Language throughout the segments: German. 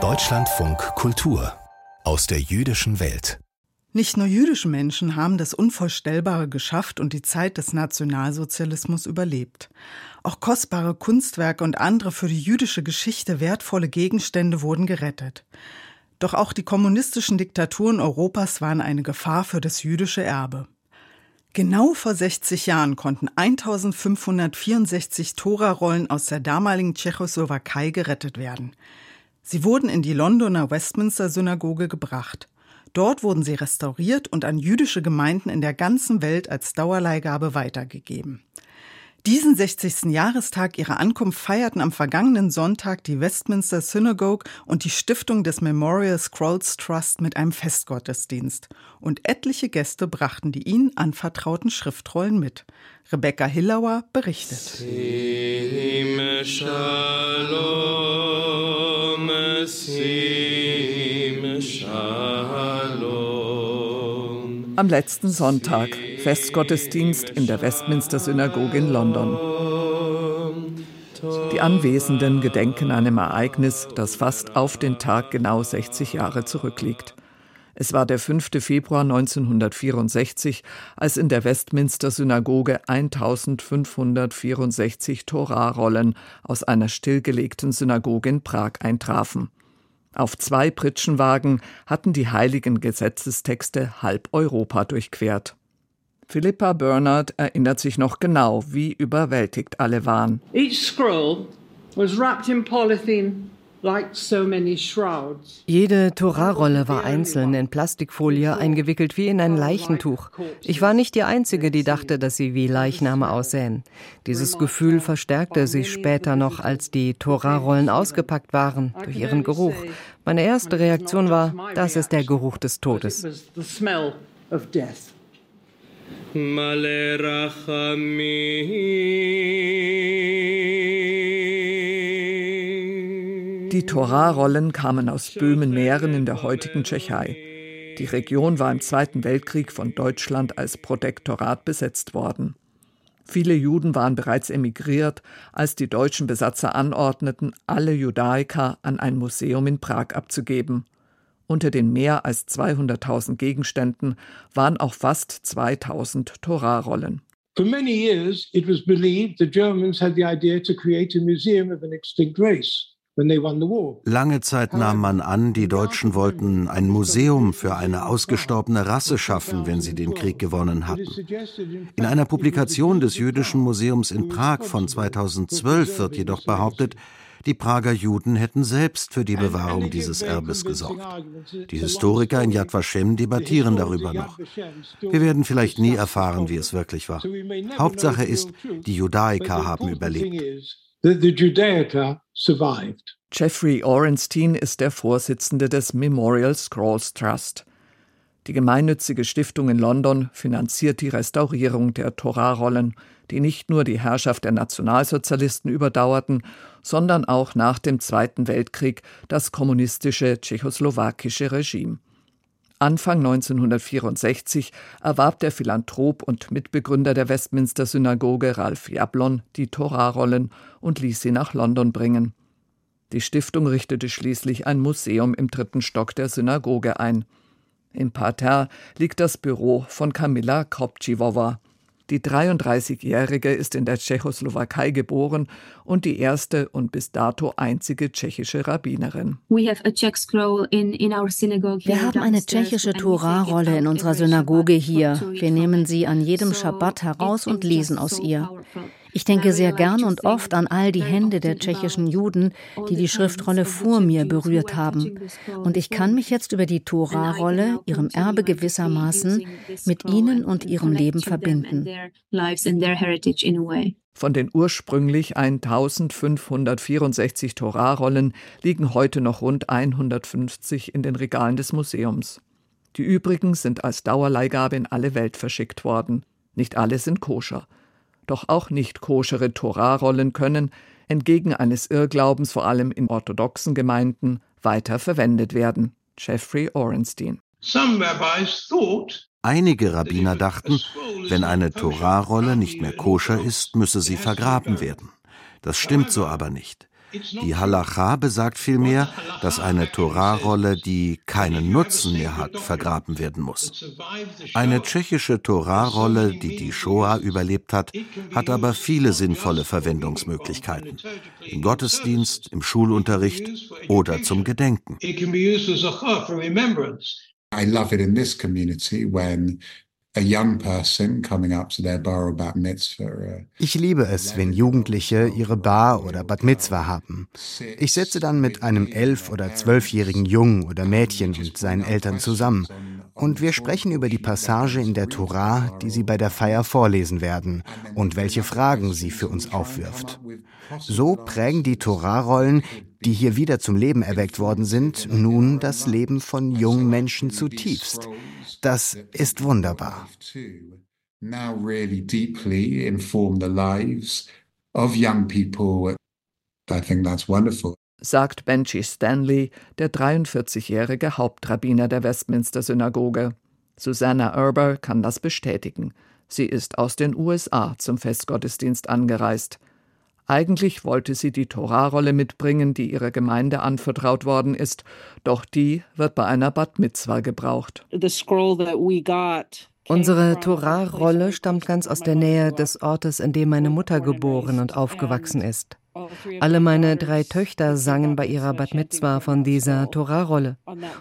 Deutschlandfunk Kultur aus der jüdischen Welt. Nicht nur jüdische Menschen haben das Unvorstellbare geschafft und die Zeit des Nationalsozialismus überlebt. Auch kostbare Kunstwerke und andere für die jüdische Geschichte wertvolle Gegenstände wurden gerettet. Doch auch die kommunistischen Diktaturen Europas waren eine Gefahr für das jüdische Erbe. Genau vor 60 Jahren konnten 1564 Tora-Rollen aus der damaligen Tschechoslowakei gerettet werden. Sie wurden in die Londoner Westminster-Synagoge gebracht. Dort wurden sie restauriert und an jüdische Gemeinden in der ganzen Welt als Dauerleihgabe weitergegeben. Diesen 60. Jahrestag ihrer Ankunft feierten am vergangenen Sonntag die Westminster Synagogue und die Stiftung des Memorial Scrolls Trust mit einem Festgottesdienst. Und etliche Gäste brachten die ihnen anvertrauten Schriftrollen mit. Rebecca Hillauer berichtet. Sim shalom, sim shalom. Am letzten Sonntag Festgottesdienst in der Westminster Synagoge in London. Die Anwesenden gedenken einem Ereignis, das fast auf den Tag genau 60 Jahre zurückliegt. Es war der 5. Februar 1964, als in der Westminster Synagoge 1564 Torarollen aus einer stillgelegten Synagoge in Prag eintrafen. Auf zwei Pritschenwagen hatten die heiligen Gesetzestexte halb Europa durchquert. Philippa Bernard erinnert sich noch genau, wie überwältigt alle waren. Each scroll was wrapped in polythene jede Torarolle war einzeln in Plastikfolie eingewickelt wie in ein Leichentuch. Ich war nicht die Einzige, die dachte, dass sie wie Leichname aussähen. Dieses Gefühl verstärkte sich später noch, als die Torarollen ausgepackt waren, durch ihren Geruch. Meine erste Reaktion war, das ist der Geruch des Todes. Die Torarollen kamen aus Böhmen-Mähren in der heutigen Tschechei. Die Region war im Zweiten Weltkrieg von Deutschland als Protektorat besetzt worden. Viele Juden waren bereits emigriert, als die deutschen Besatzer anordneten, alle Judaiker an ein Museum in Prag abzugeben. Unter den mehr als 200.000 Gegenständen waren auch fast 2000 Torarollen. For many years it was believed the Germans had the idea to create a museum of an extinct race. Lange Zeit nahm man an, die Deutschen wollten ein Museum für eine ausgestorbene Rasse schaffen, wenn sie den Krieg gewonnen hatten. In einer Publikation des Jüdischen Museums in Prag von 2012 wird jedoch behauptet, die Prager Juden hätten selbst für die Bewahrung dieses Erbes gesorgt. Die Historiker in Yad Vashem debattieren darüber noch. Wir werden vielleicht nie erfahren, wie es wirklich war. Hauptsache ist, die Judaiker haben überlebt. Jeffrey Orenstein ist der Vorsitzende des Memorial Scrolls Trust. Die gemeinnützige Stiftung in London finanziert die Restaurierung der Torarollen, die nicht nur die Herrschaft der Nationalsozialisten überdauerten, sondern auch nach dem Zweiten Weltkrieg das kommunistische tschechoslowakische Regime. Anfang 1964 erwarb der Philanthrop und Mitbegründer der Westminster Synagoge Ralph Jablon die Torarollen und ließ sie nach London bringen. Die Stiftung richtete schließlich ein Museum im dritten Stock der Synagoge ein. Im Parterre liegt das Büro von Kamila Kropčiwova. Die 33-Jährige ist in der Tschechoslowakei geboren und die erste und bis dato einzige tschechische Rabbinerin. Wir haben eine tschechische Torah-Rolle in unserer Synagoge hier. Wir nehmen sie an jedem Schabbat heraus und lesen aus ihr. Ich denke sehr gern und oft an all die Hände der tschechischen Juden, die die Schriftrolle vor mir berührt haben. Und ich kann mich jetzt über die Tora-Rolle, ihrem Erbe gewissermaßen, mit ihnen und ihrem Leben verbinden. Von den ursprünglich 1564 Torarollen liegen heute noch rund 150 in den Regalen des Museums. Die übrigen sind als Dauerleihgabe in alle Welt verschickt worden. Nicht alle sind koscher. Doch auch nicht koschere Torarollen können, entgegen eines Irrglaubens vor allem in orthodoxen Gemeinden, weiter verwendet werden. Jeffrey Orenstein. Einige Rabbiner dachten, wenn eine Torahrolle nicht mehr koscher ist, müsse sie vergraben werden. Das stimmt so aber nicht. Die Halacha besagt vielmehr, dass eine Torahrolle, die keinen Nutzen mehr hat, vergraben werden muss. Eine tschechische Torahrolle, die die Shoah überlebt hat, hat aber viele sinnvolle Verwendungsmöglichkeiten. Im Gottesdienst, im Schulunterricht oder zum Gedenken. I love it in this community when ich liebe es, wenn Jugendliche ihre Bar oder Bat Mitzvah haben. Ich sitze dann mit einem elf- oder zwölfjährigen Jungen oder Mädchen und seinen Eltern zusammen und wir sprechen über die Passage in der Torah, die sie bei der Feier vorlesen werden und welche Fragen sie für uns aufwirft. So prägen die Torah-Rollen, die hier wieder zum Leben erweckt worden sind, nun das Leben von jungen Menschen zutiefst. Das ist wunderbar. Sagt Benji Stanley, der 43-jährige Hauptrabbiner der Westminster Synagoge. Susanna Erber kann das bestätigen. Sie ist aus den USA zum Festgottesdienst angereist. Eigentlich wollte sie die Torarolle mitbringen, die ihrer Gemeinde anvertraut worden ist, doch die wird bei einer Bat Mitzwa gebraucht. Unsere Torah-Rolle stammt ganz aus der Nähe des Ortes, in dem meine Mutter geboren und aufgewachsen ist. Alle meine drei Töchter sangen bei ihrer Bat Mitzwa von dieser Torah-Rolle.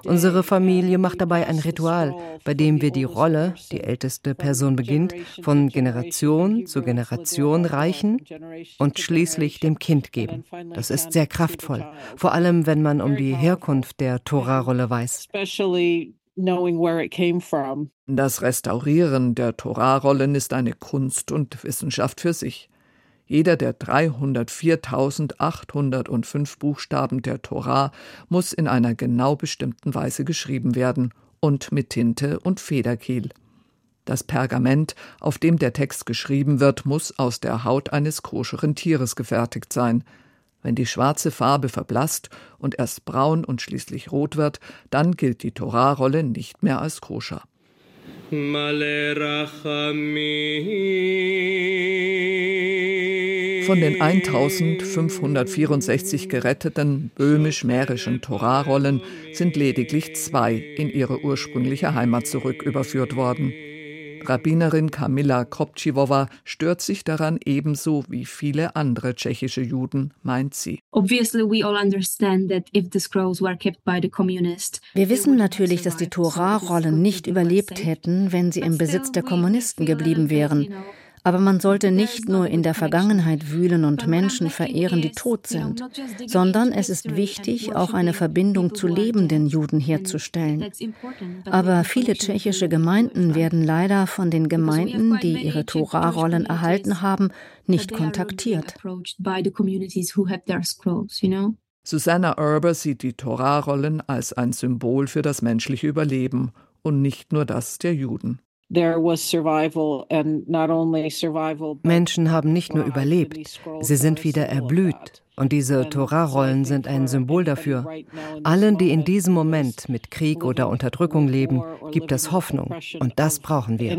Unsere Familie macht dabei ein Ritual, bei dem wir die Rolle, die älteste Person beginnt, von Generation zu Generation reichen und schließlich dem Kind geben. Das ist sehr kraftvoll, vor allem wenn man um die Herkunft der Torah-Rolle weiß. Das Restaurieren der Torah-Rollen ist eine Kunst und Wissenschaft für sich. Jeder der 304.805 Buchstaben der Torah muss in einer genau bestimmten Weise geschrieben werden und mit Tinte und Federkiel. Das Pergament, auf dem der Text geschrieben wird, muss aus der Haut eines koscheren Tieres gefertigt sein. Wenn die schwarze Farbe verblasst und erst braun und schließlich rot wird, dann gilt die Torahrolle nicht mehr als koscher. Von den 1564 geretteten böhmisch-mährischen Torarollen sind lediglich zwei in ihre ursprüngliche Heimat zurücküberführt worden. Rabbinerin Kamila Kopčivowa stört sich daran ebenso wie viele andere tschechische Juden, meint sie. Wir wissen natürlich, dass die Torah-Rollen nicht überlebt hätten, wenn sie im Besitz der Kommunisten geblieben wären. Aber man sollte nicht nur in der Vergangenheit wühlen und Menschen verehren, die tot sind, sondern es ist wichtig, auch eine Verbindung zu lebenden Juden herzustellen. Aber viele tschechische Gemeinden werden leider von den Gemeinden, die ihre Torah-Rollen erhalten haben, nicht kontaktiert. Susanna Erber sieht die Torah-Rollen als ein Symbol für das menschliche Überleben und nicht nur das der Juden. Menschen haben nicht nur überlebt, sie sind wieder erblüht. Und diese Torah-Rollen sind ein Symbol dafür. Allen, die in diesem Moment mit Krieg oder Unterdrückung leben, gibt es Hoffnung. Und das brauchen wir.